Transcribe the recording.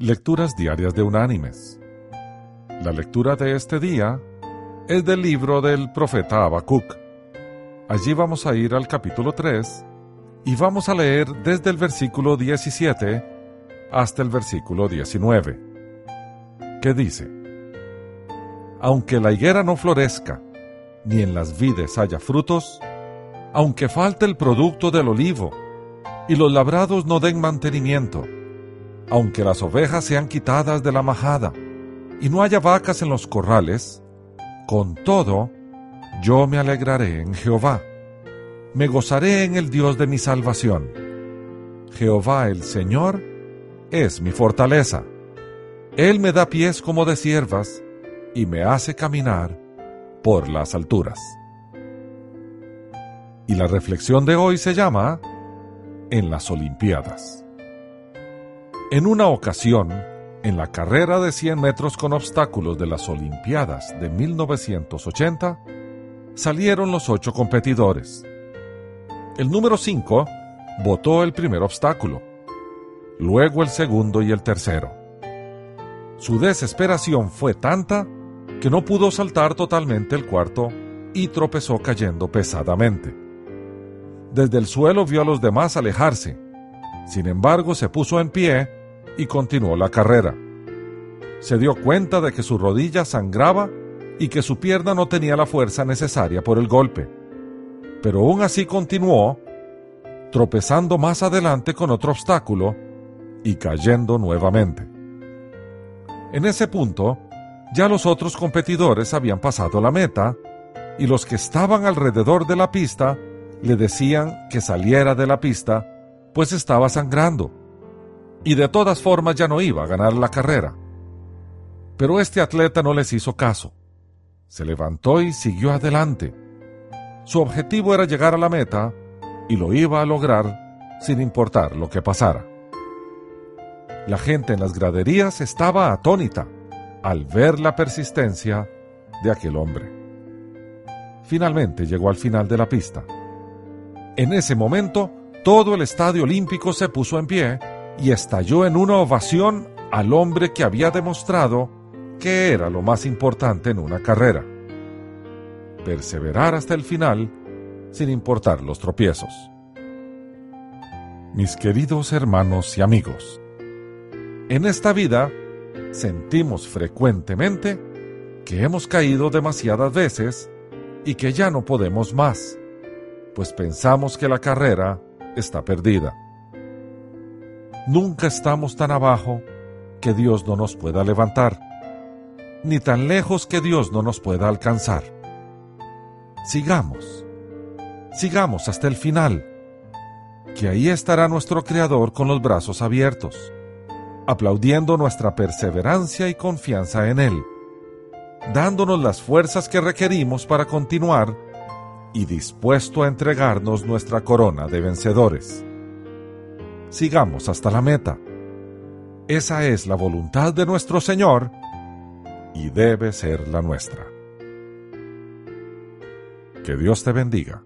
Lecturas Diarias de Unánimes. La lectura de este día es del libro del profeta Habacuc. Allí vamos a ir al capítulo 3 y vamos a leer desde el versículo 17 hasta el versículo 19, que dice, Aunque la higuera no florezca, ni en las vides haya frutos, aunque falte el producto del olivo, y los labrados no den mantenimiento, aunque las ovejas sean quitadas de la majada y no haya vacas en los corrales, con todo, yo me alegraré en Jehová, me gozaré en el Dios de mi salvación. Jehová el Señor es mi fortaleza. Él me da pies como de siervas y me hace caminar por las alturas. Y la reflexión de hoy se llama En las Olimpiadas. En una ocasión, en la carrera de 100 metros con obstáculos de las Olimpiadas de 1980, salieron los ocho competidores. El número 5 botó el primer obstáculo, luego el segundo y el tercero. Su desesperación fue tanta que no pudo saltar totalmente el cuarto y tropezó cayendo pesadamente. Desde el suelo vio a los demás alejarse. Sin embargo, se puso en pie y continuó la carrera. Se dio cuenta de que su rodilla sangraba y que su pierna no tenía la fuerza necesaria por el golpe. Pero aún así continuó, tropezando más adelante con otro obstáculo y cayendo nuevamente. En ese punto, ya los otros competidores habían pasado la meta y los que estaban alrededor de la pista le decían que saliera de la pista, pues estaba sangrando y de todas formas ya no iba a ganar la carrera. Pero este atleta no les hizo caso. Se levantó y siguió adelante. Su objetivo era llegar a la meta y lo iba a lograr sin importar lo que pasara. La gente en las graderías estaba atónita al ver la persistencia de aquel hombre. Finalmente llegó al final de la pista. En ese momento, todo el estadio olímpico se puso en pie y estalló en una ovación al hombre que había demostrado que era lo más importante en una carrera. Perseverar hasta el final sin importar los tropiezos. Mis queridos hermanos y amigos, en esta vida sentimos frecuentemente que hemos caído demasiadas veces y que ya no podemos más, pues pensamos que la carrera está perdida. Nunca estamos tan abajo que Dios no nos pueda levantar, ni tan lejos que Dios no nos pueda alcanzar. Sigamos, sigamos hasta el final, que ahí estará nuestro Creador con los brazos abiertos, aplaudiendo nuestra perseverancia y confianza en Él, dándonos las fuerzas que requerimos para continuar y dispuesto a entregarnos nuestra corona de vencedores sigamos hasta la meta. Esa es la voluntad de nuestro Señor y debe ser la nuestra. Que Dios te bendiga.